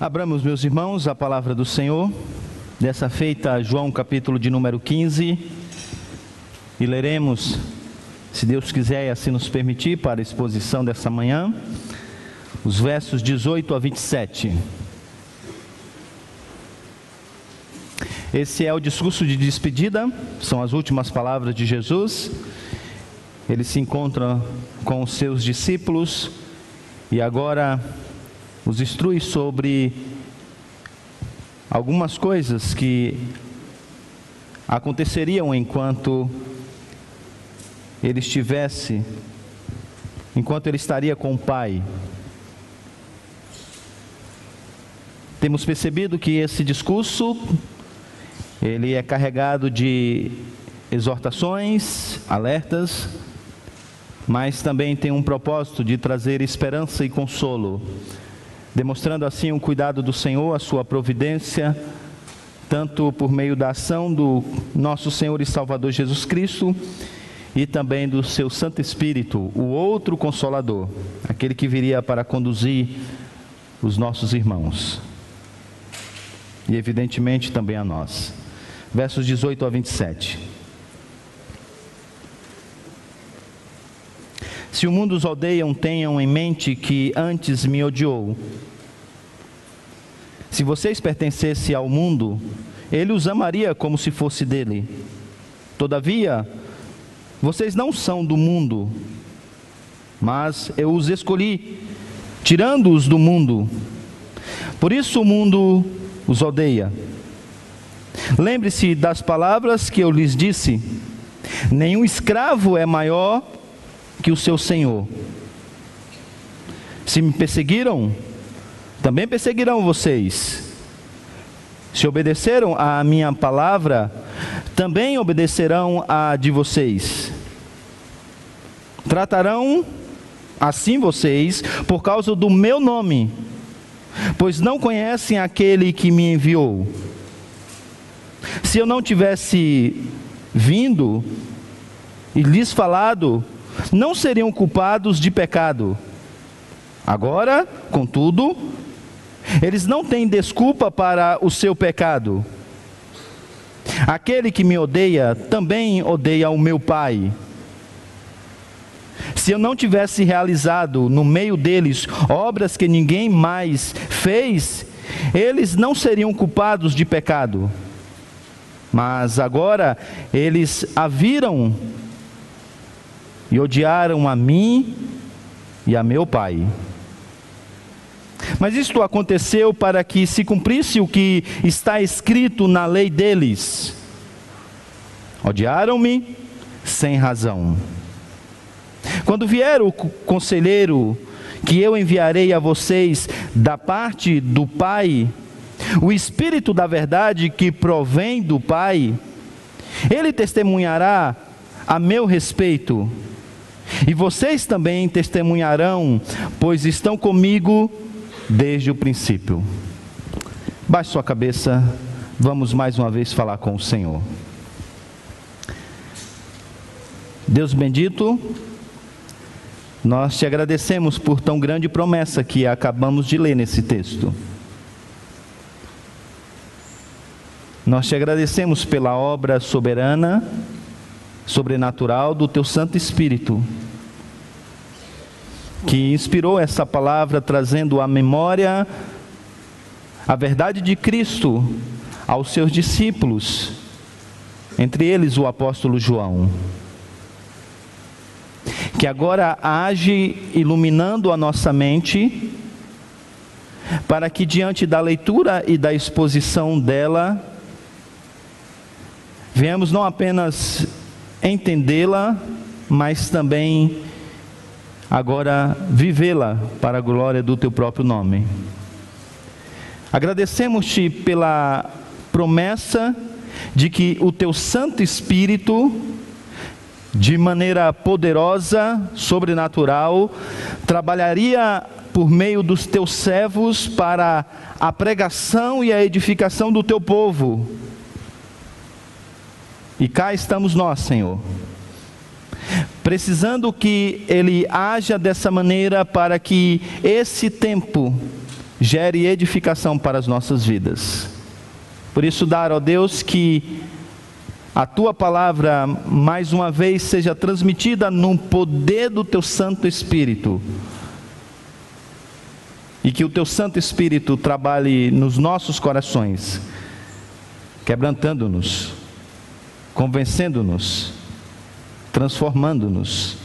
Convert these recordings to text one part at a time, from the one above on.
Abramos, meus irmãos, a palavra do Senhor, dessa feita, João capítulo de número 15, e leremos, se Deus quiser e assim nos permitir, para a exposição dessa manhã, os versos 18 a 27. Esse é o discurso de despedida, são as últimas palavras de Jesus. Ele se encontra com os seus discípulos e agora os instrui sobre algumas coisas que aconteceriam enquanto ele estivesse, enquanto ele estaria com o Pai. Temos percebido que esse discurso ele é carregado de exortações, alertas, mas também tem um propósito de trazer esperança e consolo demonstrando assim o cuidado do Senhor, a sua providência, tanto por meio da ação do nosso Senhor e Salvador Jesus Cristo e também do seu Santo Espírito, o outro consolador, aquele que viria para conduzir os nossos irmãos. E evidentemente também a nós. Versos 18 a 27. Se o mundo os odeiam, tenham em mente que antes me odiou. Se vocês pertencessem ao mundo, ele os amaria como se fosse dele. Todavia, vocês não são do mundo, mas eu os escolhi, tirando-os do mundo. Por isso o mundo os odeia. Lembre-se das palavras que eu lhes disse: nenhum escravo é maior que o seu senhor. Se me perseguiram, também perseguirão vocês. Se obedeceram à minha palavra, também obedecerão à de vocês. Tratarão assim vocês por causa do meu nome, pois não conhecem aquele que me enviou. Se eu não tivesse vindo e lhes falado, não seriam culpados de pecado. Agora, contudo, eles não têm desculpa para o seu pecado. Aquele que me odeia também odeia o meu Pai. Se eu não tivesse realizado no meio deles obras que ninguém mais fez, eles não seriam culpados de pecado. Mas agora eles a viram e odiaram a mim e a meu pai. Mas isto aconteceu para que se cumprisse o que está escrito na lei deles. Odiaram-me sem razão. Quando vier o conselheiro que eu enviarei a vocês da parte do Pai, o Espírito da verdade que provém do Pai, ele testemunhará a meu respeito e vocês também testemunharão, pois estão comigo desde o princípio. Baixe sua cabeça, vamos mais uma vez falar com o Senhor. Deus bendito, nós te agradecemos por tão grande promessa que acabamos de ler nesse texto. Nós te agradecemos pela obra soberana sobrenatural do teu Santo Espírito, que inspirou essa palavra trazendo à memória a verdade de Cristo aos seus discípulos, entre eles o apóstolo João. Que agora age iluminando a nossa mente, para que diante da leitura e da exposição dela, venhamos não apenas entendê-la, mas também agora vivê-la para a glória do teu próprio nome. Agradecemos-te pela promessa de que o teu Santo Espírito, de maneira poderosa, sobrenatural, trabalharia por meio dos teus servos para a pregação e a edificação do teu povo e cá estamos nós, Senhor. Precisando que Ele haja dessa maneira para que esse tempo gere edificação para as nossas vidas. Por isso, dar, ó Deus, que a tua palavra mais uma vez seja transmitida no poder do teu Santo Espírito. E que o teu Santo Espírito trabalhe nos nossos corações, quebrantando-nos, convencendo-nos, transformando-nos,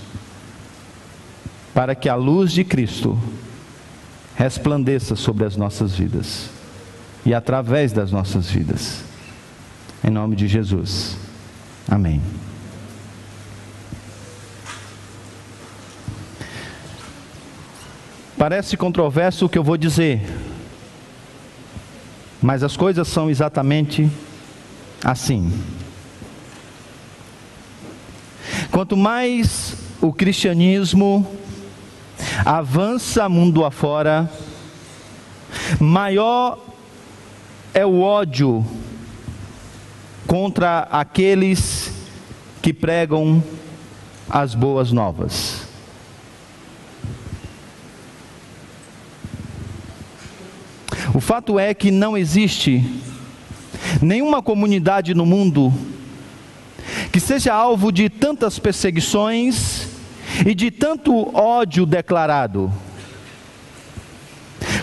para que a luz de Cristo resplandeça sobre as nossas vidas e através das nossas vidas. Em nome de Jesus. Amém. Parece controverso o que eu vou dizer, mas as coisas são exatamente assim. Quanto mais o cristianismo avança mundo afora, maior é o ódio contra aqueles que pregam as boas novas. O fato é que não existe nenhuma comunidade no mundo que seja alvo de tantas perseguições e de tanto ódio declarado.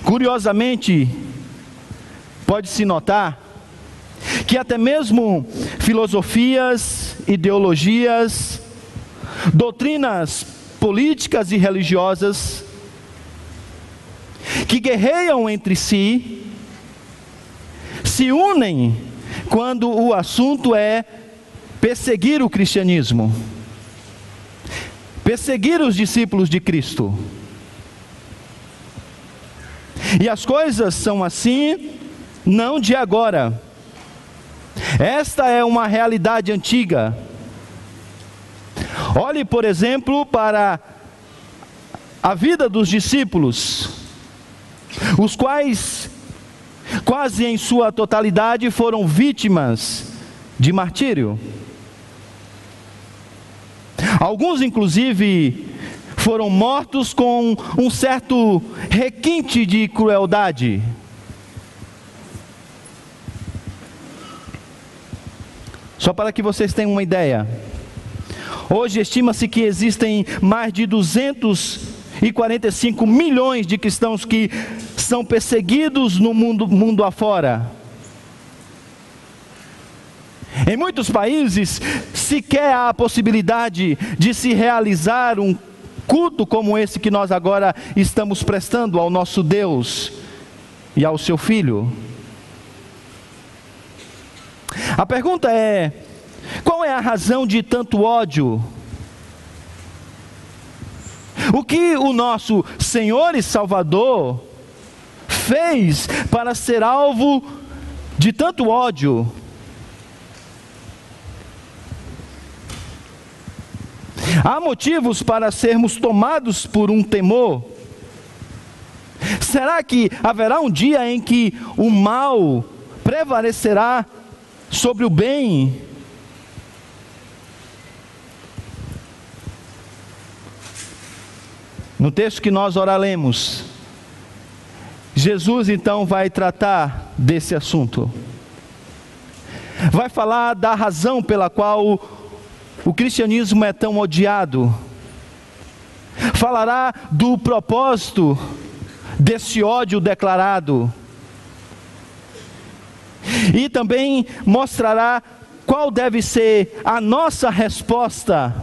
Curiosamente, pode-se notar que até mesmo filosofias, ideologias, doutrinas políticas e religiosas que guerreiam entre si se unem quando o assunto é perseguir o cristianismo perseguir os discípulos de Cristo. E as coisas são assim, não de agora. Esta é uma realidade antiga. Olhe, por exemplo, para a vida dos discípulos, os quais, quase em sua totalidade, foram vítimas de martírio. Alguns, inclusive, foram mortos com um certo requinte de crueldade. Só para que vocês tenham uma ideia. Hoje estima-se que existem mais de 245 milhões de cristãos que são perseguidos no mundo, mundo afora. Em muitos países, sequer há a possibilidade de se realizar um culto como esse que nós agora estamos prestando ao nosso Deus e ao seu Filho. A pergunta é: qual é a razão de tanto ódio? O que o nosso Senhor e Salvador fez para ser alvo de tanto ódio? Há motivos para sermos tomados por um temor? Será que haverá um dia em que o mal prevalecerá sobre o bem? No texto que nós oraremos, Jesus então vai tratar desse assunto. Vai falar da razão pela qual o cristianismo é tão odiado. Falará do propósito desse ódio declarado. E também mostrará qual deve ser a nossa resposta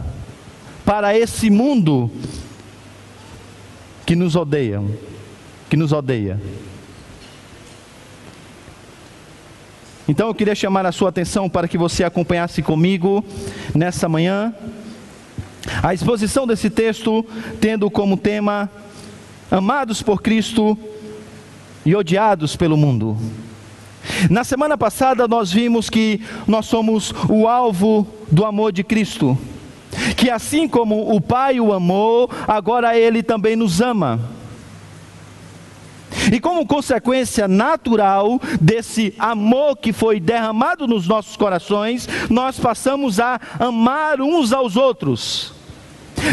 para esse mundo que nos odeia, que nos odeia. Então eu queria chamar a sua atenção para que você acompanhasse comigo nessa manhã a exposição desse texto, tendo como tema Amados por Cristo e odiados pelo mundo. Na semana passada nós vimos que nós somos o alvo do amor de Cristo, que assim como o Pai o amou, agora ele também nos ama. E como consequência natural desse amor que foi derramado nos nossos corações, nós passamos a amar uns aos outros.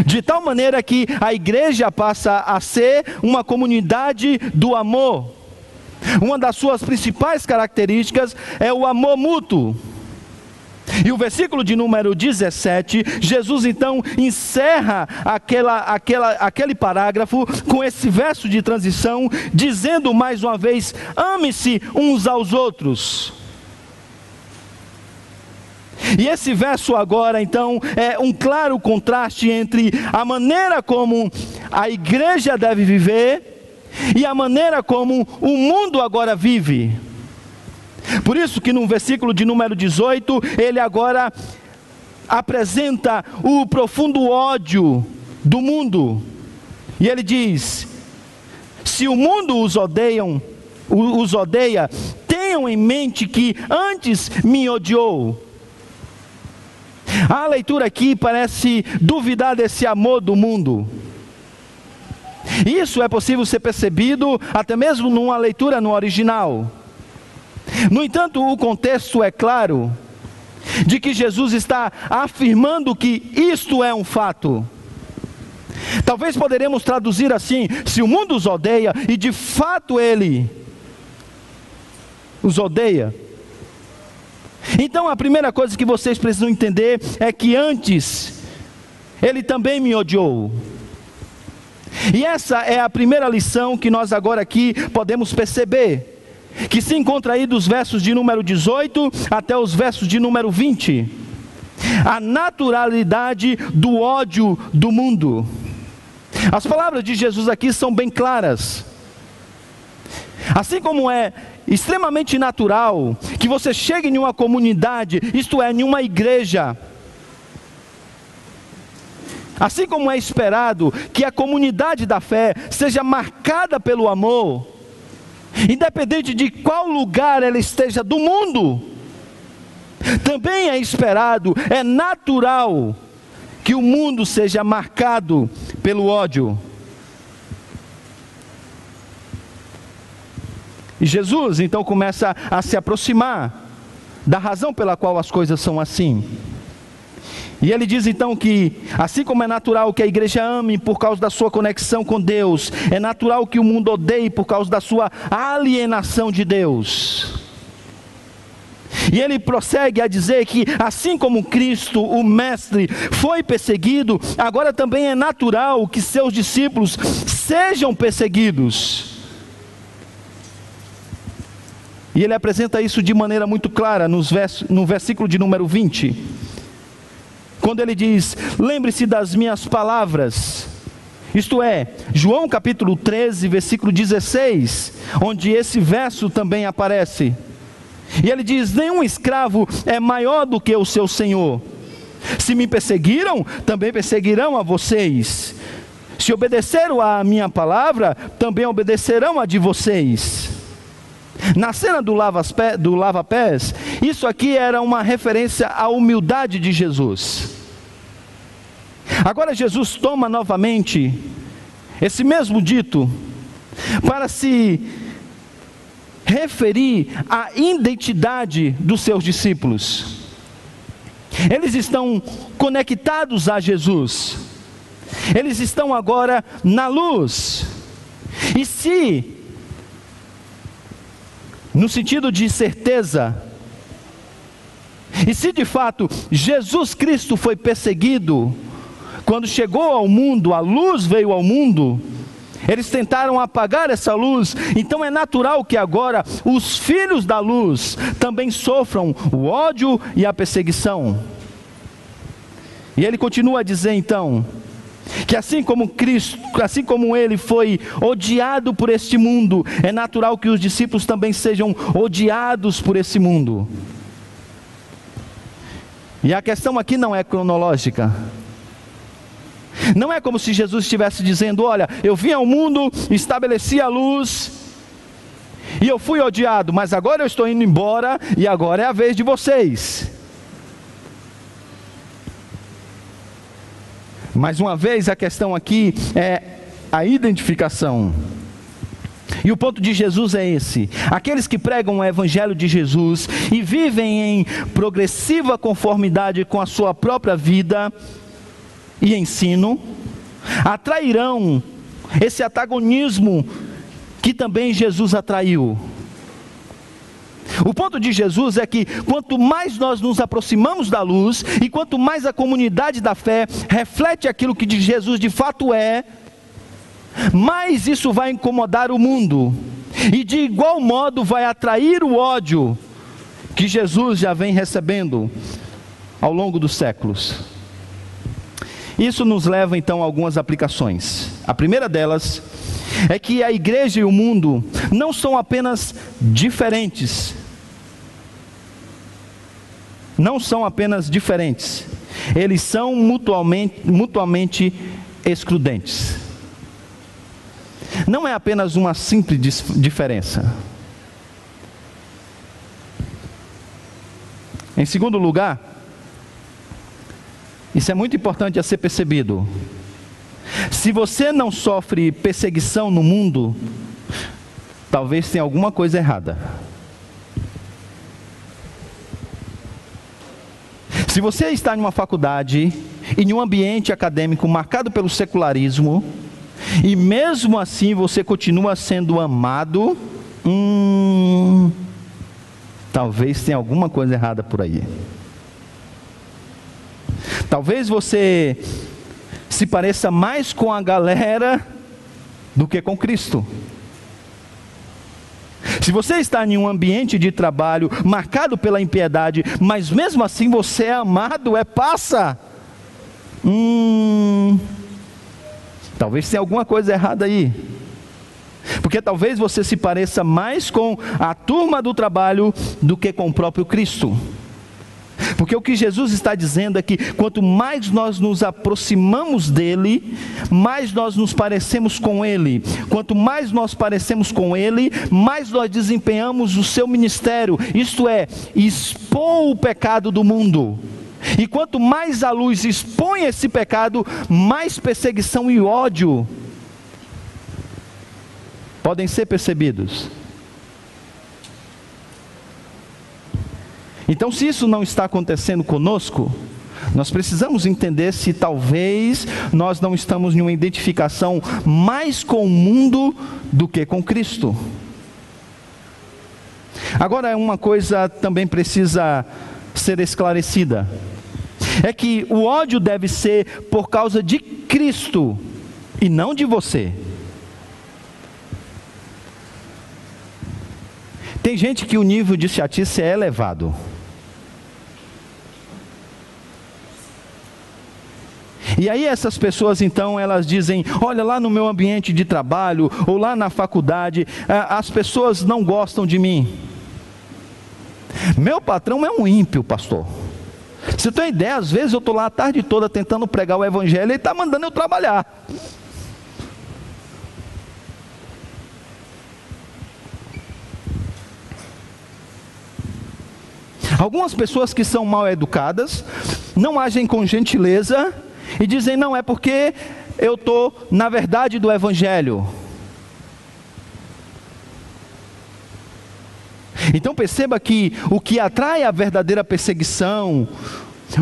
De tal maneira que a igreja passa a ser uma comunidade do amor. Uma das suas principais características é o amor mútuo. E o versículo de número 17, Jesus então encerra aquela, aquela, aquele parágrafo com esse verso de transição, dizendo mais uma vez: ame-se uns aos outros. E esse verso agora, então, é um claro contraste entre a maneira como a igreja deve viver e a maneira como o mundo agora vive. Por isso que no versículo de número 18, ele agora apresenta o profundo ódio do mundo. E ele diz: Se o mundo os odeiam, os odeia, tenham em mente que antes me odiou. A leitura aqui parece duvidar desse amor do mundo. Isso é possível ser percebido até mesmo numa leitura no original. No entanto, o contexto é claro de que Jesus está afirmando que isto é um fato. Talvez poderemos traduzir assim: se o mundo os odeia, e de fato ele os odeia. Então a primeira coisa que vocês precisam entender é que antes ele também me odiou. E essa é a primeira lição que nós agora aqui podemos perceber que se encontra aí dos versos de número 18 até os versos de número 20. A naturalidade do ódio do mundo. As palavras de Jesus aqui são bem claras. Assim como é extremamente natural que você chegue em uma comunidade, isto é, em uma igreja, assim como é esperado que a comunidade da fé seja marcada pelo amor, independente de qual lugar ela esteja do mundo, também é esperado, é natural que o mundo seja marcado pelo ódio. E Jesus então começa a se aproximar da razão pela qual as coisas são assim. E ele diz então que, assim como é natural que a igreja ame por causa da sua conexão com Deus, é natural que o mundo odeie por causa da sua alienação de Deus. E ele prossegue a dizer que, assim como Cristo, o Mestre, foi perseguido, agora também é natural que seus discípulos sejam perseguidos. E ele apresenta isso de maneira muito clara no versículo de número 20 quando ele diz: Lembre-se das minhas palavras. Isto é, João capítulo 13, versículo 16, onde esse verso também aparece. E ele diz: Nenhum escravo é maior do que o seu senhor. Se me perseguiram, também perseguirão a vocês. Se obedeceram à minha palavra, também obedecerão a de vocês. Na cena do lava-pés, lava isso aqui era uma referência à humildade de Jesus. Agora Jesus toma novamente esse mesmo dito para se referir à identidade dos seus discípulos. Eles estão conectados a Jesus. Eles estão agora na luz. E se no sentido de certeza, e se de fato Jesus Cristo foi perseguido, quando chegou ao mundo, a luz veio ao mundo, eles tentaram apagar essa luz, então é natural que agora os filhos da luz também sofram o ódio e a perseguição. E ele continua a dizer então, que assim como Cristo, assim como ele foi odiado por este mundo, é natural que os discípulos também sejam odiados por esse mundo. E a questão aqui não é cronológica. Não é como se Jesus estivesse dizendo: Olha, eu vim ao mundo, estabeleci a luz, e eu fui odiado, mas agora eu estou indo embora, e agora é a vez de vocês. Mais uma vez, a questão aqui é a identificação. E o ponto de Jesus é esse: aqueles que pregam o Evangelho de Jesus e vivem em progressiva conformidade com a sua própria vida, e ensino atrairão esse antagonismo que também Jesus atraiu. O ponto de Jesus é que quanto mais nós nos aproximamos da luz e quanto mais a comunidade da fé reflete aquilo que Jesus de fato é, mais isso vai incomodar o mundo e de igual modo vai atrair o ódio que Jesus já vem recebendo ao longo dos séculos. Isso nos leva então a algumas aplicações. A primeira delas é que a igreja e o mundo não são apenas diferentes, não são apenas diferentes, eles são mutuamente, mutuamente excludentes. Não é apenas uma simples diferença. Em segundo lugar, isso é muito importante a ser percebido. Se você não sofre perseguição no mundo, talvez tenha alguma coisa errada. Se você está em uma faculdade e em um ambiente acadêmico marcado pelo secularismo, e mesmo assim você continua sendo amado, hum, talvez tenha alguma coisa errada por aí. Talvez você se pareça mais com a galera do que com Cristo. Se você está em um ambiente de trabalho marcado pela impiedade, mas mesmo assim você é amado, é passa. Hum, talvez tenha alguma coisa errada aí. Porque talvez você se pareça mais com a turma do trabalho do que com o próprio Cristo. Porque o que Jesus está dizendo é que quanto mais nós nos aproximamos dele, mais nós nos parecemos com ele. Quanto mais nós parecemos com ele, mais nós desempenhamos o seu ministério, isto é, expor o pecado do mundo. E quanto mais a luz expõe esse pecado, mais perseguição e ódio podem ser percebidos. Então, se isso não está acontecendo conosco, nós precisamos entender se talvez nós não estamos em uma identificação mais com o mundo do que com Cristo. Agora, uma coisa também precisa ser esclarecida: é que o ódio deve ser por causa de Cristo e não de você. Tem gente que o nível de chatice é elevado. E aí essas pessoas então elas dizem: olha lá no meu ambiente de trabalho ou lá na faculdade, as pessoas não gostam de mim. Meu patrão é um ímpio, pastor. Você tem ideia, às vezes eu estou lá a tarde toda tentando pregar o evangelho e ele está mandando eu trabalhar. Algumas pessoas que são mal educadas não agem com gentileza e dizem: não, é porque eu estou na verdade do Evangelho. Então perceba que o que atrai a verdadeira perseguição,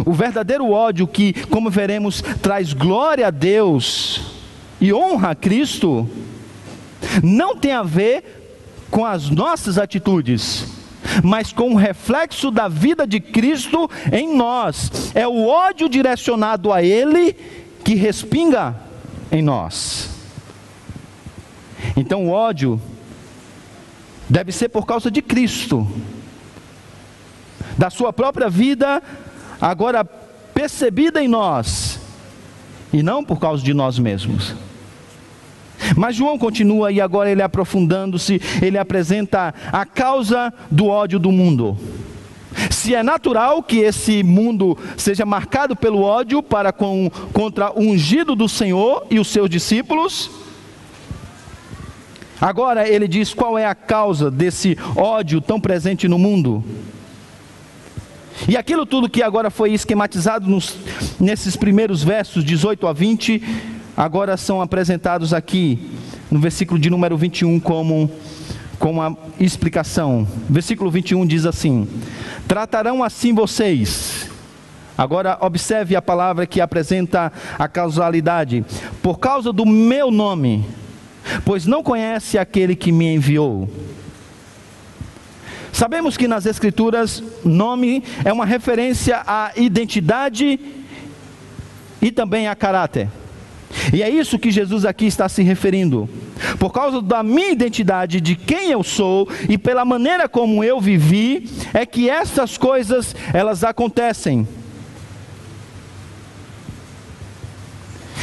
o verdadeiro ódio que, como veremos, traz glória a Deus e honra a Cristo, não tem a ver com as nossas atitudes, mas com o reflexo da vida de Cristo em nós. É o ódio direcionado a Ele que respinga em nós. Então o ódio deve ser por causa de Cristo, da Sua própria vida, agora percebida em nós, e não por causa de nós mesmos. Mas João continua e agora ele aprofundando-se, ele apresenta a causa do ódio do mundo. Se é natural que esse mundo seja marcado pelo ódio para com, contra o ungido do Senhor e os seus discípulos, agora ele diz qual é a causa desse ódio tão presente no mundo. E aquilo tudo que agora foi esquematizado nos, nesses primeiros versos 18 a 20 agora são apresentados aqui no versículo de número 21 como com a explicação. Versículo 21 diz assim: Tratarão assim vocês. Agora observe a palavra que apresenta a causalidade. Por causa do meu nome, pois não conhece aquele que me enviou. Sabemos que nas Escrituras, nome é uma referência à identidade e também a caráter. E é isso que Jesus aqui está se referindo. Por causa da minha identidade, de quem eu sou e pela maneira como eu vivi, é que essas coisas elas acontecem.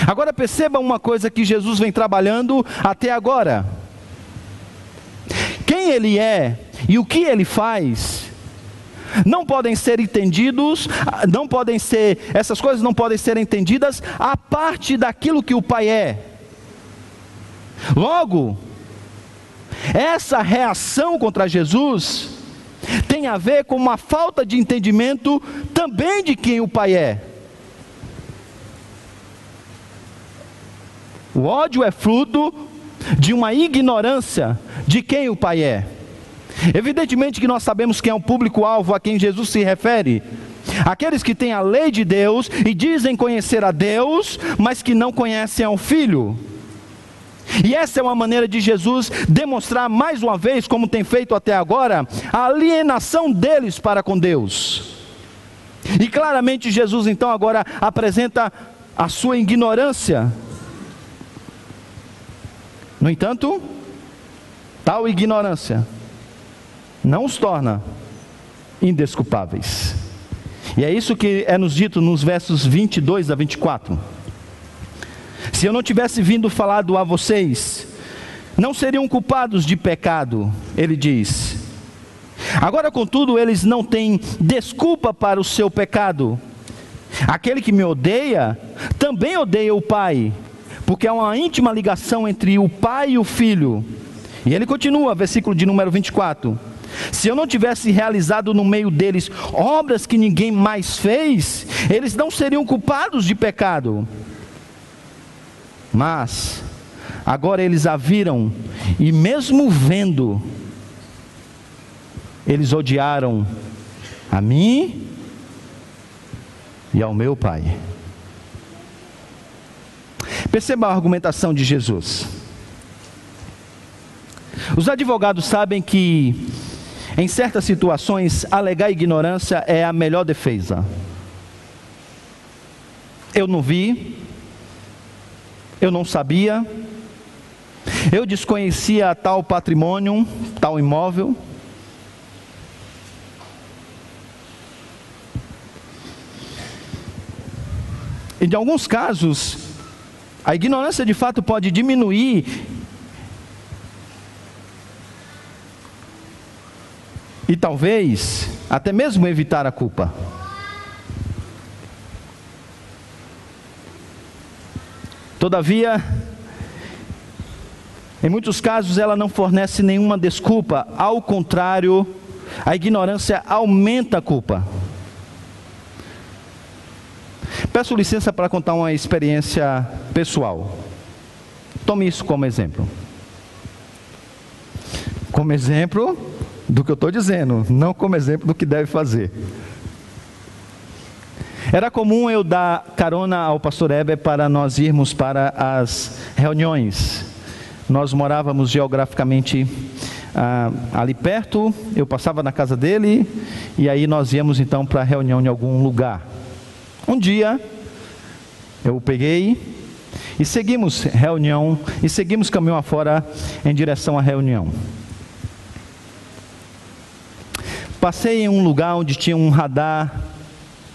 Agora perceba uma coisa que Jesus vem trabalhando até agora. Quem ele é e o que ele faz não podem ser entendidos, não podem ser, essas coisas não podem ser entendidas a parte daquilo que o Pai é. Logo, essa reação contra Jesus tem a ver com uma falta de entendimento também de quem o Pai é. O ódio é fruto de uma ignorância de quem o Pai é. Evidentemente que nós sabemos quem é o público-alvo a quem Jesus se refere. Aqueles que têm a lei de Deus e dizem conhecer a Deus, mas que não conhecem ao Filho. E essa é uma maneira de Jesus demonstrar mais uma vez, como tem feito até agora, a alienação deles para com Deus. E claramente Jesus então agora apresenta a sua ignorância. No entanto, tal ignorância não os torna indesculpáveis. E é isso que é nos dito nos versos 22 a 24. Se eu não tivesse vindo falado a vocês, não seriam culpados de pecado, ele diz. Agora, contudo, eles não têm desculpa para o seu pecado. Aquele que me odeia, também odeia o Pai, porque há uma íntima ligação entre o Pai e o Filho. E ele continua, versículo de número 24. Se eu não tivesse realizado no meio deles obras que ninguém mais fez, eles não seriam culpados de pecado. Mas, agora eles a viram, e mesmo vendo, eles odiaram a mim e ao meu Pai. Perceba a argumentação de Jesus. Os advogados sabem que em certas situações, alegar ignorância é a melhor defesa. Eu não vi, eu não sabia, eu desconhecia tal patrimônio, tal imóvel. E em alguns casos, a ignorância de fato pode diminuir e talvez até mesmo evitar a culpa. Todavia, em muitos casos ela não fornece nenhuma desculpa, ao contrário, a ignorância aumenta a culpa. Peço licença para contar uma experiência pessoal. Tome isso como exemplo. Como exemplo, do que eu estou dizendo, não como exemplo do que deve fazer. Era comum eu dar carona ao pastor Heber para nós irmos para as reuniões. Nós morávamos geograficamente ah, ali perto, eu passava na casa dele e aí nós íamos então para a reunião em algum lugar. Um dia eu o peguei e seguimos reunião e seguimos caminho afora em direção à reunião. Passei em um lugar onde tinha um radar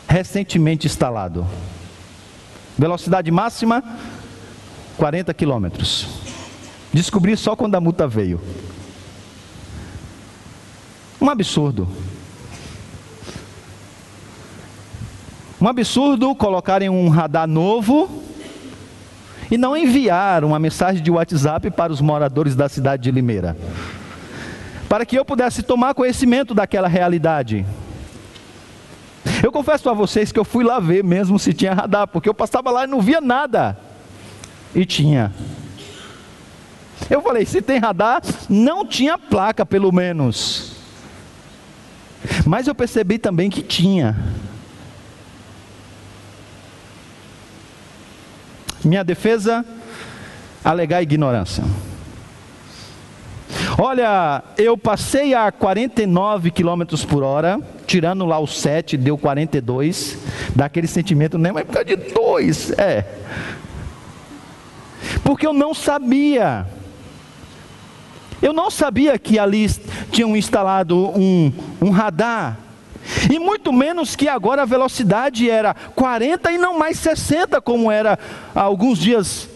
recentemente instalado. Velocidade máxima 40 quilômetros. Descobri só quando a multa veio. Um absurdo. Um absurdo colocarem um radar novo e não enviar uma mensagem de WhatsApp para os moradores da cidade de Limeira para que eu pudesse tomar conhecimento daquela realidade. Eu confesso a vocês que eu fui lá ver mesmo se tinha radar, porque eu passava lá e não via nada. E tinha. Eu falei: se tem radar, não tinha placa, pelo menos. Mas eu percebi também que tinha. Minha defesa, alegar ignorância. Olha, eu passei a 49 km por hora, tirando lá o 7, deu 42. Dá aquele sentimento, nem vai ficar de 2. É. Porque eu não sabia. Eu não sabia que ali tinham instalado um, um radar. E muito menos que agora a velocidade era 40 e não mais 60, como era há alguns dias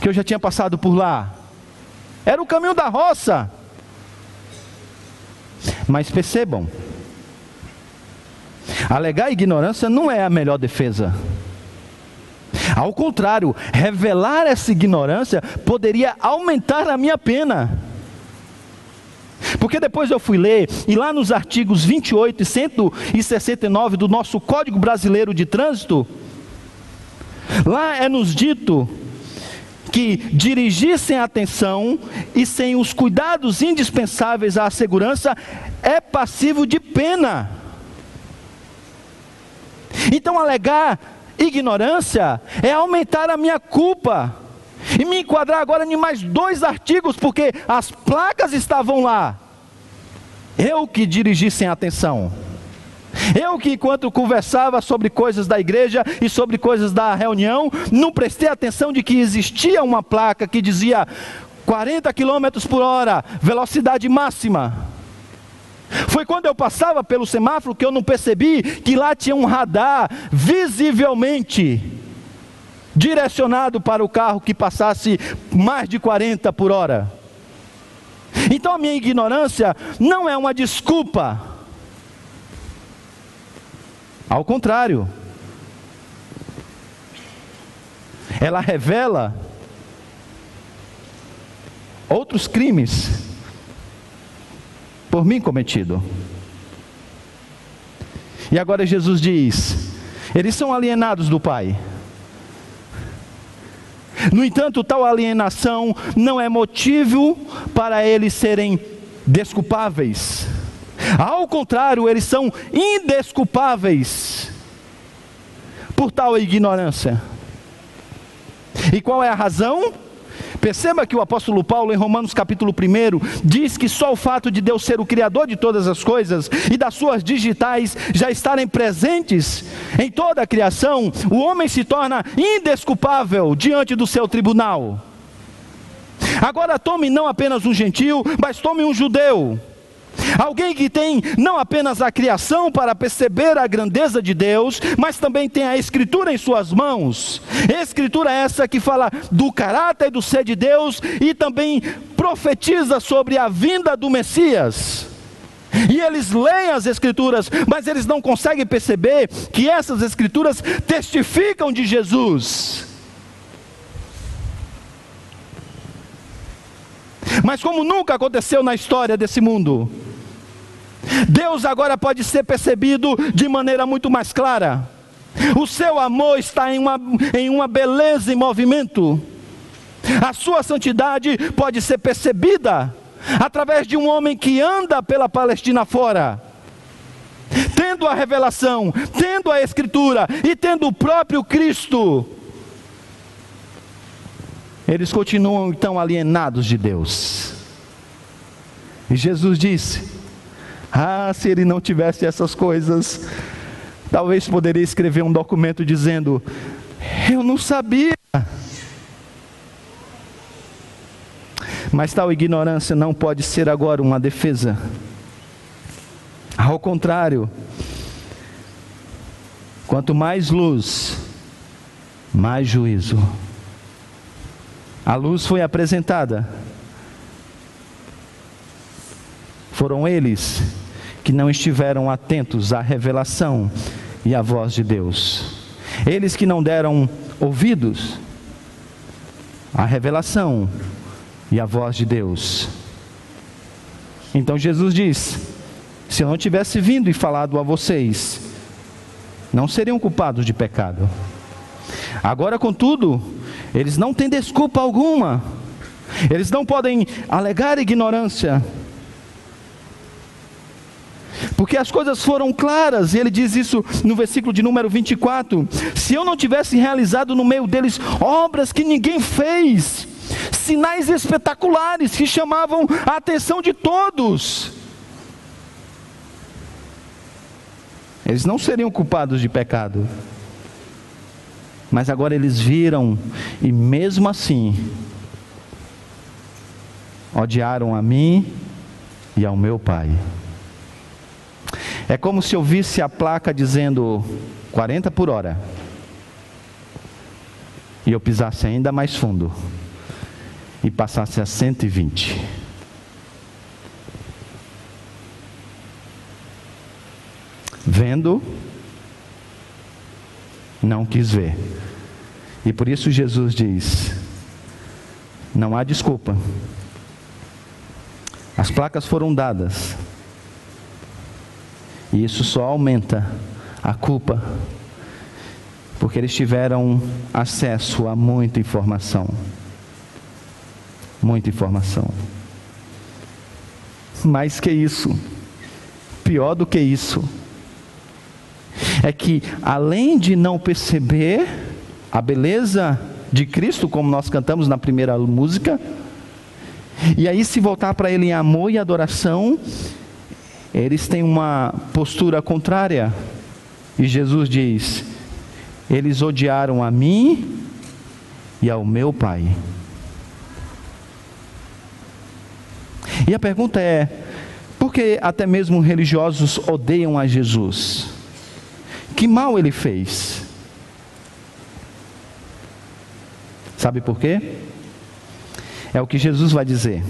que eu já tinha passado por lá. Era o caminho da roça. Mas percebam, alegar ignorância não é a melhor defesa. Ao contrário, revelar essa ignorância poderia aumentar a minha pena. Porque depois eu fui ler, e lá nos artigos 28 e 169 do nosso Código Brasileiro de Trânsito, lá é nos dito que dirigir sem atenção e sem os cuidados indispensáveis à segurança é passivo de pena. Então, alegar ignorância é aumentar a minha culpa e me enquadrar agora em mais dois artigos, porque as placas estavam lá. Eu que dirigi sem atenção. Eu que, enquanto conversava sobre coisas da igreja e sobre coisas da reunião, não prestei atenção de que existia uma placa que dizia 40 km por hora, velocidade máxima. Foi quando eu passava pelo semáforo que eu não percebi que lá tinha um radar visivelmente direcionado para o carro que passasse mais de 40 por hora. Então a minha ignorância não é uma desculpa ao contrário, ela revela outros crimes por mim cometido. E agora Jesus diz: eles são alienados do Pai. No entanto, tal alienação não é motivo para eles serem desculpáveis. Ao contrário, eles são indesculpáveis por tal ignorância. E qual é a razão? Perceba que o apóstolo Paulo, em Romanos capítulo 1, diz que só o fato de Deus ser o Criador de todas as coisas e das suas digitais já estarem presentes em toda a criação, o homem se torna indesculpável diante do seu tribunal. Agora tome não apenas um gentil, mas tome um judeu. Alguém que tem não apenas a criação para perceber a grandeza de Deus, mas também tem a Escritura em suas mãos. Escritura essa que fala do caráter e do ser de Deus e também profetiza sobre a vinda do Messias. E eles leem as Escrituras, mas eles não conseguem perceber que essas Escrituras testificam de Jesus. Mas como nunca aconteceu na história desse mundo, Deus agora pode ser percebido de maneira muito mais clara. O seu amor está em uma, em uma beleza em movimento. A sua santidade pode ser percebida através de um homem que anda pela Palestina fora, tendo a revelação, tendo a Escritura e tendo o próprio Cristo. Eles continuam então alienados de Deus. E Jesus disse: ah, se ele não tivesse essas coisas, talvez poderia escrever um documento dizendo: Eu não sabia. Mas tal ignorância não pode ser agora uma defesa. Ao contrário, quanto mais luz, mais juízo. A luz foi apresentada. Foram eles que não estiveram atentos à revelação e à voz de Deus. Eles que não deram ouvidos à revelação e à voz de Deus. Então Jesus diz: se eu não tivesse vindo e falado a vocês, não seriam culpados de pecado. Agora, contudo, eles não têm desculpa alguma, eles não podem alegar ignorância, porque as coisas foram claras, e ele diz isso no versículo de número 24: se eu não tivesse realizado no meio deles obras que ninguém fez, sinais espetaculares que chamavam a atenção de todos. Eles não seriam culpados de pecado. Mas agora eles viram e mesmo assim odiaram a mim e ao meu pai. É como se eu visse a placa dizendo 40 por hora. E eu pisasse ainda mais fundo. E passasse a 120. Vendo, não quis ver. E por isso Jesus diz: não há desculpa. As placas foram dadas. E isso só aumenta a culpa, porque eles tiveram acesso a muita informação. Muita informação. Mais que isso, pior do que isso, é que além de não perceber a beleza de Cristo, como nós cantamos na primeira música, e aí se voltar para Ele em amor e adoração, eles têm uma postura contrária. E Jesus diz: Eles odiaram a mim e ao meu Pai. E a pergunta é: por que até mesmo religiosos odeiam a Jesus? Que mal ele fez? Sabe por quê? É o que Jesus vai dizer.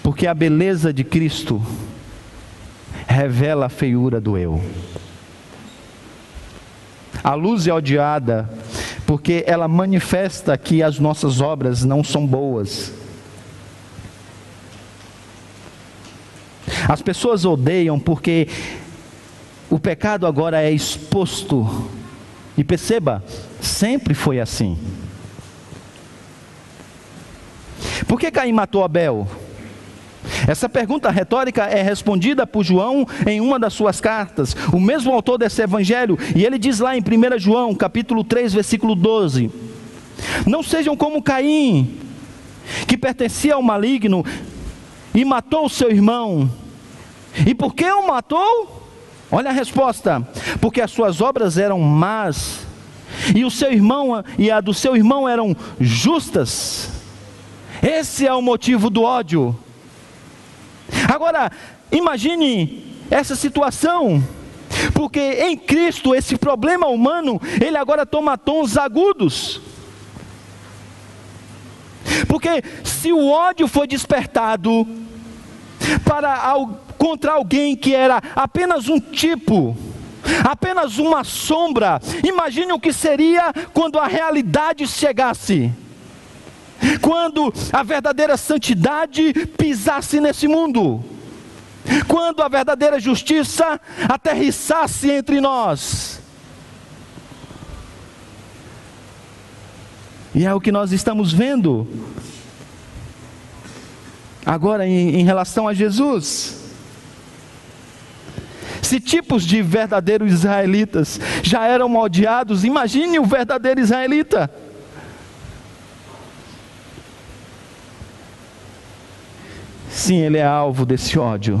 Porque a beleza de Cristo revela a feiura do eu. A luz é odiada porque ela manifesta que as nossas obras não são boas. As pessoas odeiam porque o pecado agora é exposto. E perceba, sempre foi assim. Por que Caim matou Abel? Essa pergunta retórica é respondida por João em uma das suas cartas, o mesmo autor desse evangelho, e ele diz lá em 1 João, capítulo 3, versículo 12: Não sejam como Caim, que pertencia ao maligno e matou o seu irmão. E por que o matou? Olha a resposta: porque as suas obras eram más, e o seu irmão e a do seu irmão eram justas. Esse é o motivo do ódio. Agora, imagine essa situação, porque em Cristo esse problema humano, ele agora toma tons agudos. Porque se o ódio foi despertado para contra alguém que era apenas um tipo, apenas uma sombra, imagine o que seria quando a realidade chegasse quando a verdadeira santidade pisasse nesse mundo, quando a verdadeira justiça aterrissasse entre nós. E é o que nós estamos vendo agora em, em relação a Jesus. Se tipos de verdadeiros israelitas já eram odiados, imagine o verdadeiro israelita. Sim, ele é alvo desse ódio.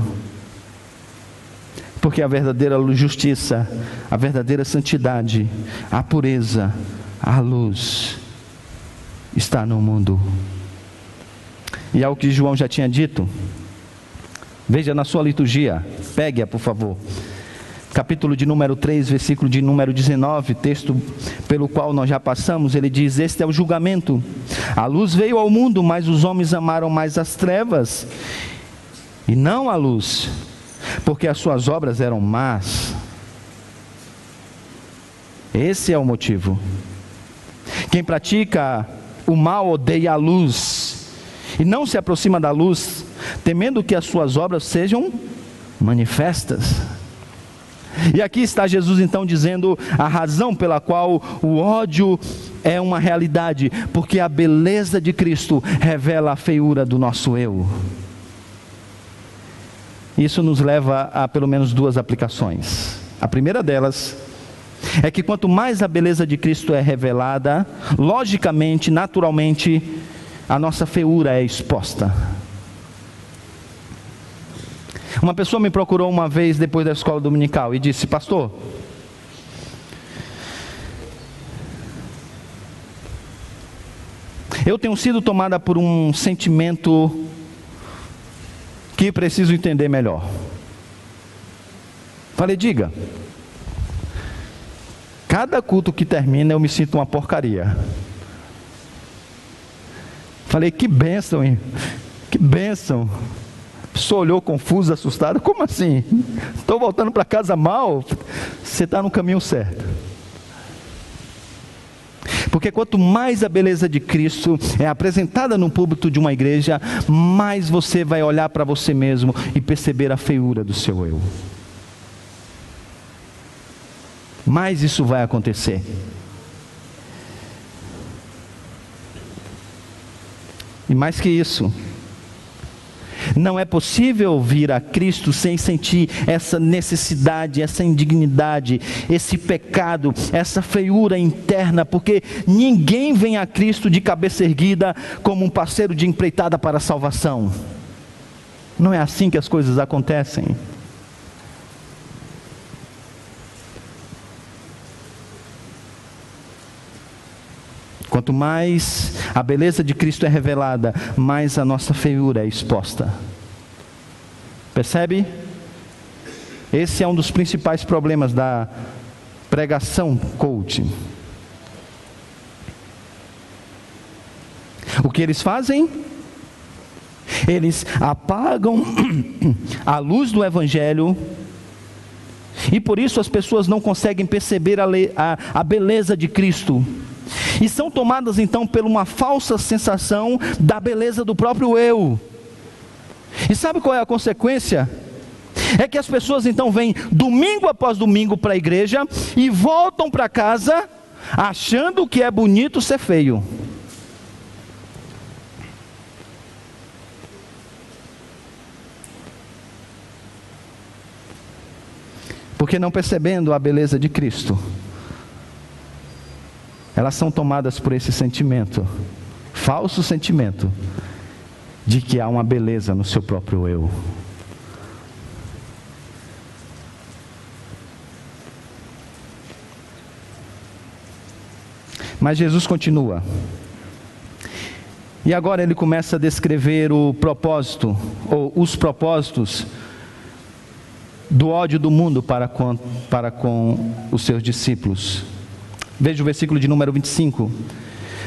Porque a verdadeira justiça, a verdadeira santidade, a pureza, a luz está no mundo. E é o que João já tinha dito. Veja na sua liturgia, pegue-a, por favor capítulo de número 3, versículo de número 19, texto pelo qual nós já passamos, ele diz: Este é o julgamento. A luz veio ao mundo, mas os homens amaram mais as trevas e não a luz, porque as suas obras eram más. Esse é o motivo. Quem pratica o mal odeia a luz e não se aproxima da luz, temendo que as suas obras sejam manifestas. E aqui está Jesus então dizendo a razão pela qual o ódio é uma realidade, porque a beleza de Cristo revela a feiura do nosso eu. Isso nos leva a pelo menos duas aplicações. A primeira delas é que quanto mais a beleza de Cristo é revelada, logicamente, naturalmente, a nossa feiura é exposta. Uma pessoa me procurou uma vez depois da escola dominical e disse: Pastor, eu tenho sido tomada por um sentimento que preciso entender melhor. Falei, diga. Cada culto que termina eu me sinto uma porcaria. Falei, que bênção, hein? Que bênção. Pessoa olhou confusa, assustada. Como assim? Estou voltando para casa mal? Você está no caminho certo. Porque quanto mais a beleza de Cristo é apresentada no púlpito de uma igreja, mais você vai olhar para você mesmo e perceber a feiura do seu eu. Mais isso vai acontecer. E mais que isso, não é possível vir a Cristo sem sentir essa necessidade, essa indignidade, esse pecado, essa feiura interna, porque ninguém vem a Cristo de cabeça erguida como um parceiro de empreitada para a salvação. Não é assim que as coisas acontecem. Quanto mais a beleza de Cristo é revelada, mais a nossa feiura é exposta. Percebe? Esse é um dos principais problemas da pregação coaching. O que eles fazem? Eles apagam a luz do Evangelho e por isso as pessoas não conseguem perceber a, a, a beleza de Cristo e são tomadas então por uma falsa sensação da beleza do próprio eu. E sabe qual é a consequência? É que as pessoas então vêm domingo após domingo para a igreja e voltam para casa achando que é bonito ser feio. Porque não percebendo a beleza de Cristo elas são tomadas por esse sentimento, falso sentimento, de que há uma beleza no seu próprio eu. Mas Jesus continua. E agora ele começa a descrever o propósito, ou os propósitos, do ódio do mundo para com, para com os seus discípulos. Veja o versículo de número 25.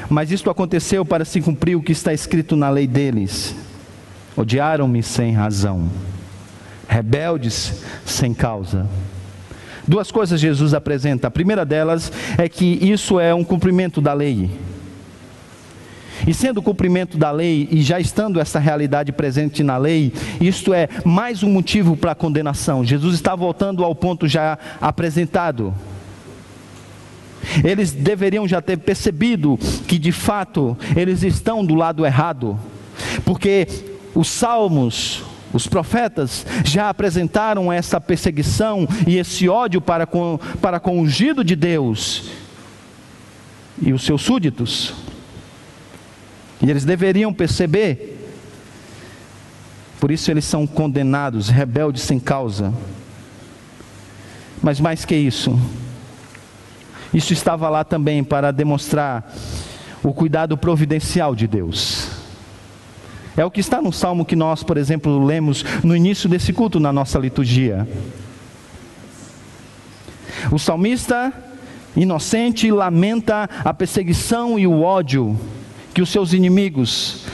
Mas isto aconteceu para se cumprir o que está escrito na lei deles: odiaram-me sem razão, rebeldes sem causa. Duas coisas Jesus apresenta. A primeira delas é que isso é um cumprimento da lei. E sendo cumprimento da lei, e já estando essa realidade presente na lei, isto é mais um motivo para a condenação. Jesus está voltando ao ponto já apresentado. Eles deveriam já ter percebido que de fato eles estão do lado errado, porque os salmos, os profetas já apresentaram essa perseguição e esse ódio para com, para com o ungido de Deus e os seus súditos. E eles deveriam perceber, por isso eles são condenados, rebeldes sem causa. Mas mais que isso, isso estava lá também para demonstrar o cuidado providencial de Deus. É o que está no salmo que nós, por exemplo, lemos no início desse culto na nossa liturgia. O salmista inocente lamenta a perseguição e o ódio que os seus inimigos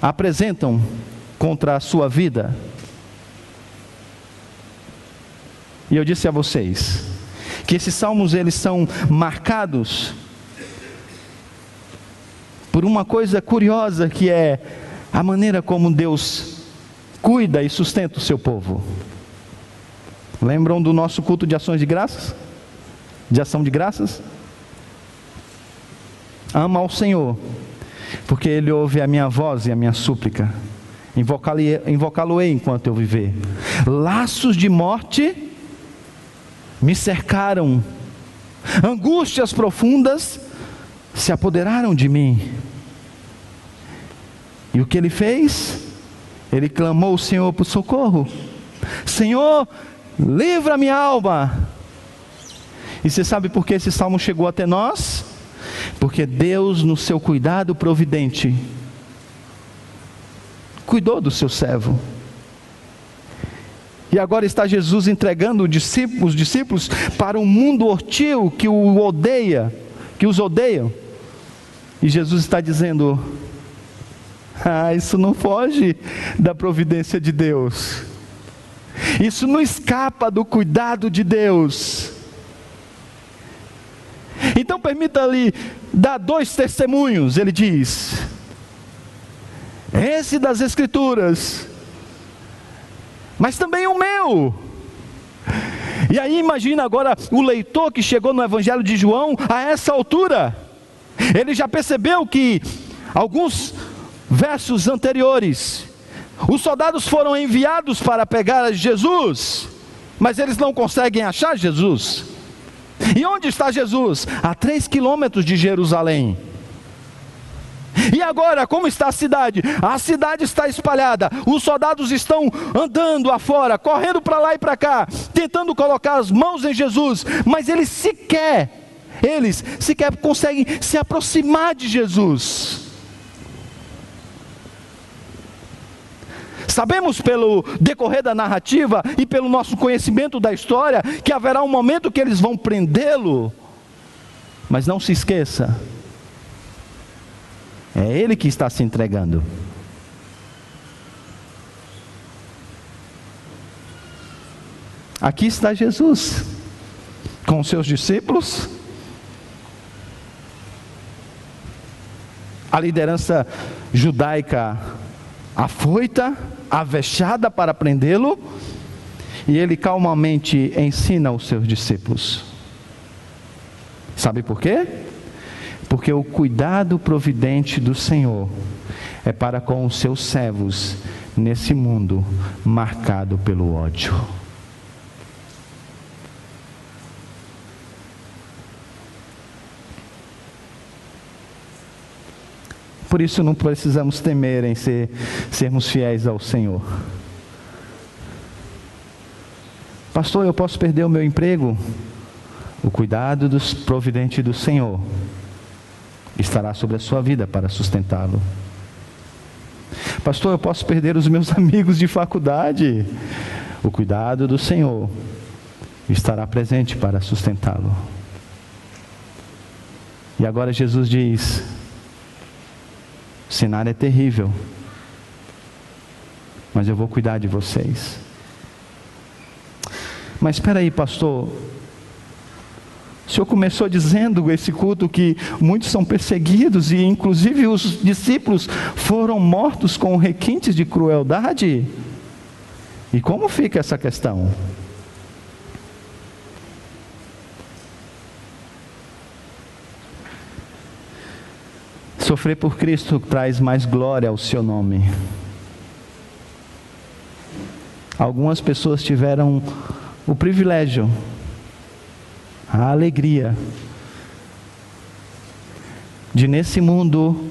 apresentam contra a sua vida. E eu disse a vocês, que esses salmos eles são marcados por uma coisa curiosa que é a maneira como Deus cuida e sustenta o seu povo. Lembram do nosso culto de ações de graças? De ação de graças? Ama ao Senhor, porque Ele ouve a minha voz e a minha súplica. Invocá-lo-ei enquanto eu viver. Laços de morte me cercaram, angústias profundas se apoderaram de mim. E o que ele fez? Ele clamou o Senhor por socorro. Senhor, livra minha alma. E você sabe por que esse salmo chegou até nós? Porque Deus, no seu cuidado providente, cuidou do seu servo. E agora está Jesus entregando os discípulos, os discípulos para um mundo hostil que o odeia, que os odeiam. E Jesus está dizendo: Ah, isso não foge da providência de Deus. Isso não escapa do cuidado de Deus. Então permita-lhe dar dois testemunhos, ele diz. Esse das Escrituras, mas também o meu. E aí imagina agora o leitor que chegou no Evangelho de João a essa altura. Ele já percebeu que alguns versos anteriores, os soldados foram enviados para pegar Jesus, mas eles não conseguem achar Jesus. E onde está Jesus? A três quilômetros de Jerusalém. E agora, como está a cidade? A cidade está espalhada, os soldados estão andando afora, correndo para lá e para cá, tentando colocar as mãos em Jesus, mas eles sequer, eles sequer conseguem se aproximar de Jesus. Sabemos pelo decorrer da narrativa e pelo nosso conhecimento da história que haverá um momento que eles vão prendê-lo. Mas não se esqueça, é ele que está se entregando. Aqui está Jesus, com seus discípulos, a liderança judaica afoita, avexada para prendê-lo, e ele calmamente ensina os seus discípulos. Sabe por quê? Porque o cuidado providente do Senhor é para com os seus servos nesse mundo marcado pelo ódio. Por isso não precisamos temer em ser, sermos fiéis ao Senhor. Pastor, eu posso perder o meu emprego? O cuidado dos providente do Senhor estará sobre a sua vida para sustentá-lo. Pastor, eu posso perder os meus amigos de faculdade? O cuidado do Senhor estará presente para sustentá-lo. E agora Jesus diz: o cenário é terrível. Mas eu vou cuidar de vocês. Mas espera aí, pastor. O senhor começou dizendo esse culto que muitos são perseguidos e inclusive os discípulos foram mortos com requintes de crueldade. E como fica essa questão? Sofrer por Cristo traz mais glória ao seu nome. Algumas pessoas tiveram o privilégio, a alegria de nesse mundo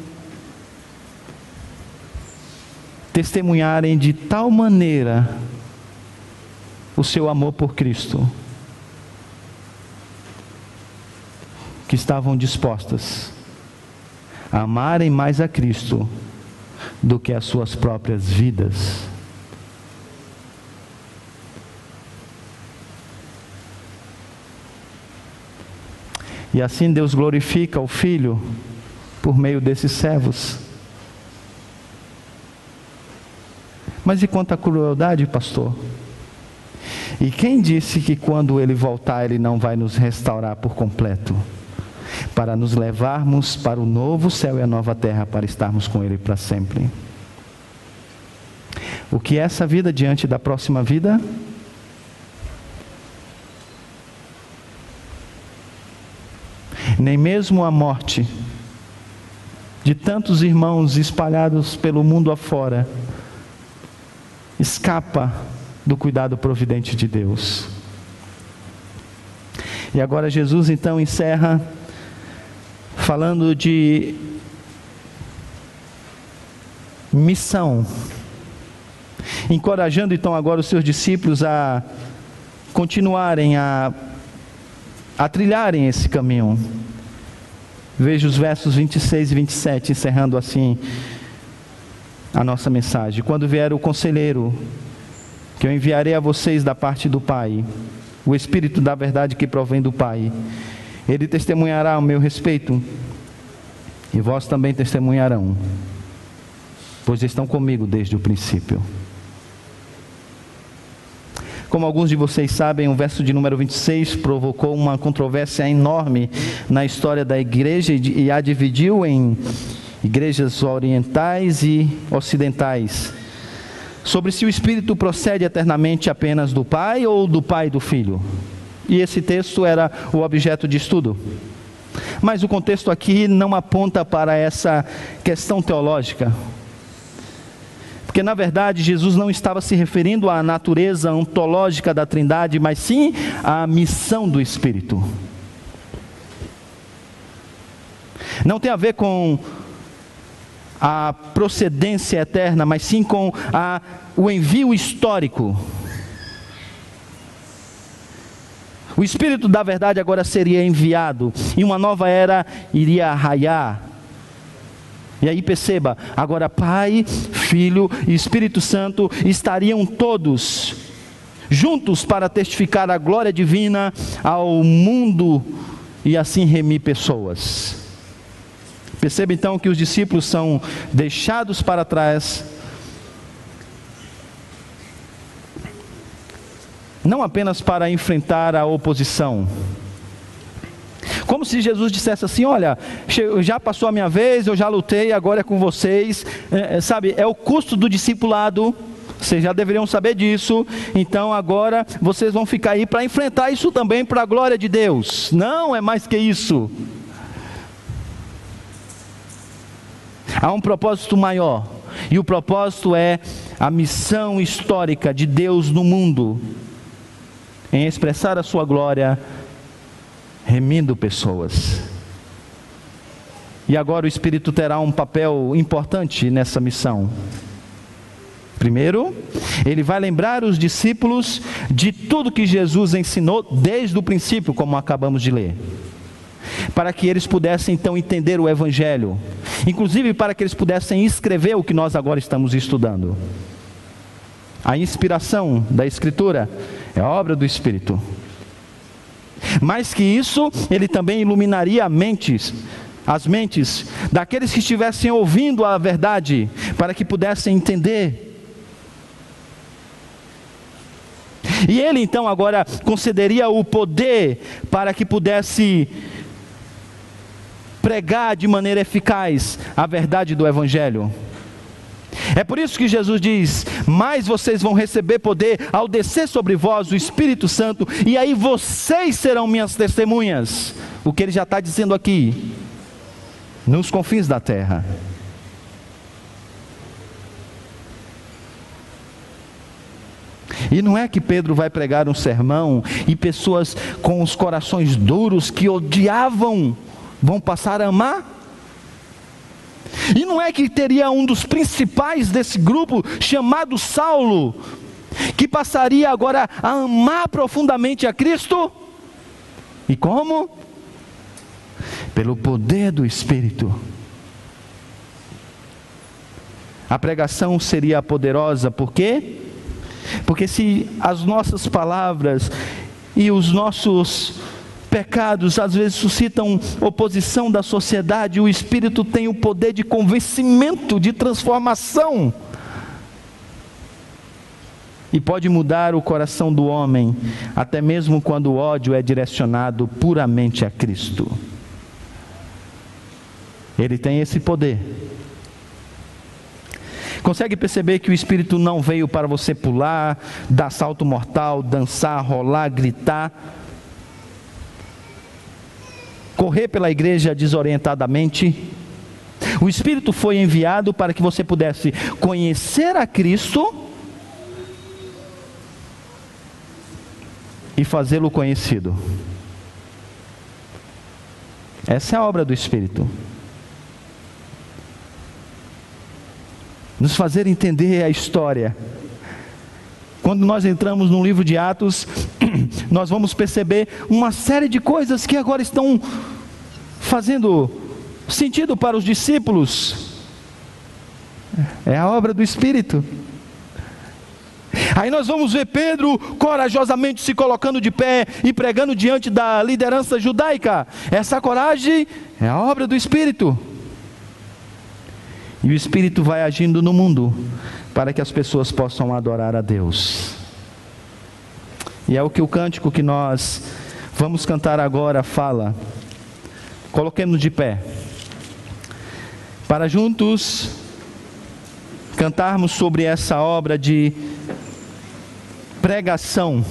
testemunharem de tal maneira o seu amor por Cristo, que estavam dispostas amarem mais a Cristo do que as suas próprias vidas. E assim Deus glorifica o Filho por meio desses servos. Mas e quanto à crueldade, pastor? E quem disse que quando ele voltar ele não vai nos restaurar por completo? para nos levarmos para o novo céu e a nova terra, para estarmos com Ele para sempre. O que é essa vida diante da próxima vida? Nem mesmo a morte de tantos irmãos espalhados pelo mundo afora escapa do cuidado providente de Deus. E agora Jesus então encerra falando de missão. Encorajando então agora os seus discípulos a continuarem a, a trilharem esse caminho. Veja os versos 26 e 27, encerrando assim a nossa mensagem. Quando vier o conselheiro, que eu enviarei a vocês da parte do Pai, o Espírito da verdade que provém do Pai, ele testemunhará o meu respeito, e vós também testemunharão, pois estão comigo desde o princípio. Como alguns de vocês sabem, o verso de número 26 provocou uma controvérsia enorme na história da igreja e a dividiu em igrejas orientais e ocidentais. Sobre se o Espírito procede eternamente apenas do Pai ou do Pai e do Filho. E esse texto era o objeto de estudo. Mas o contexto aqui não aponta para essa questão teológica. Porque na verdade Jesus não estava se referindo à natureza ontológica da Trindade, mas sim à missão do Espírito. Não tem a ver com a procedência eterna, mas sim com a, o envio histórico. O Espírito da Verdade agora seria enviado e uma nova era iria raiar. E aí perceba, agora Pai, Filho e Espírito Santo estariam todos juntos para testificar a glória divina ao mundo e assim remir pessoas. Perceba então que os discípulos são deixados para trás, não apenas para enfrentar a oposição, como se Jesus dissesse assim: Olha, já passou a minha vez, eu já lutei, agora é com vocês. É, é, sabe, é o custo do discipulado. Vocês já deveriam saber disso. Então agora vocês vão ficar aí para enfrentar isso também para a glória de Deus. Não é mais que isso. Há um propósito maior. E o propósito é a missão histórica de Deus no mundo em expressar a sua glória remindo pessoas. E agora o Espírito terá um papel importante nessa missão. Primeiro, ele vai lembrar os discípulos de tudo que Jesus ensinou desde o princípio, como acabamos de ler. Para que eles pudessem então entender o Evangelho, inclusive para que eles pudessem escrever o que nós agora estamos estudando. A inspiração da Escritura é obra do Espírito. Mais que isso, ele também iluminaria mentes, as mentes daqueles que estivessem ouvindo a verdade, para que pudessem entender. E ele então agora concederia o poder para que pudesse pregar de maneira eficaz a verdade do Evangelho. É por isso que Jesus diz: Mais vocês vão receber poder ao descer sobre vós o Espírito Santo, e aí vocês serão minhas testemunhas. O que ele já está dizendo aqui, nos confins da terra. E não é que Pedro vai pregar um sermão e pessoas com os corações duros que odiavam vão passar a amar? E não é que teria um dos principais desse grupo, chamado Saulo, que passaria agora a amar profundamente a Cristo? E como? Pelo poder do Espírito. A pregação seria poderosa, por quê? Porque se as nossas palavras e os nossos pecados às vezes suscitam oposição da sociedade, o Espírito tem o poder de convencimento, de transformação. E pode mudar o coração do homem, até mesmo quando o ódio é direcionado puramente a Cristo. Ele tem esse poder. Consegue perceber que o Espírito não veio para você pular, dar salto mortal, dançar, rolar, gritar? Correr pela igreja desorientadamente. O Espírito foi enviado para que você pudesse conhecer a Cristo e fazê-lo conhecido. Essa é a obra do Espírito. nos fazer entender a história. Quando nós entramos no livro de Atos, nós vamos perceber uma série de coisas que agora estão fazendo sentido para os discípulos. É a obra do Espírito. Aí nós vamos ver Pedro corajosamente se colocando de pé e pregando diante da liderança judaica. Essa coragem é a obra do Espírito. E o Espírito vai agindo no mundo para que as pessoas possam adorar a Deus. E é o que o cântico que nós vamos cantar agora fala. Coloquemos de pé. Para juntos cantarmos sobre essa obra de pregação,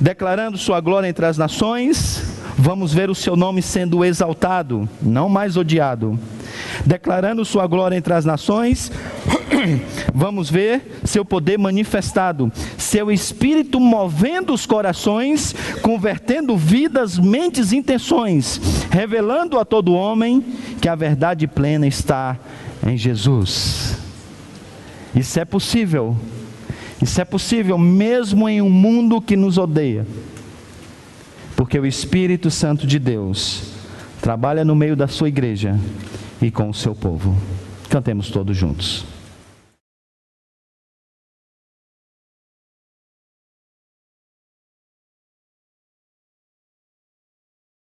declarando Sua glória entre as nações, vamos ver o Seu nome sendo exaltado, não mais odiado. Declarando Sua glória entre as nações, vamos ver Seu poder manifestado, Seu Espírito movendo os corações, convertendo vidas, mentes e intenções, revelando a todo homem que a verdade plena está em Jesus. Isso é possível. Isso é possível mesmo em um mundo que nos odeia, porque o Espírito Santo de Deus trabalha no meio da sua igreja e com o seu povo. Cantemos todos juntos.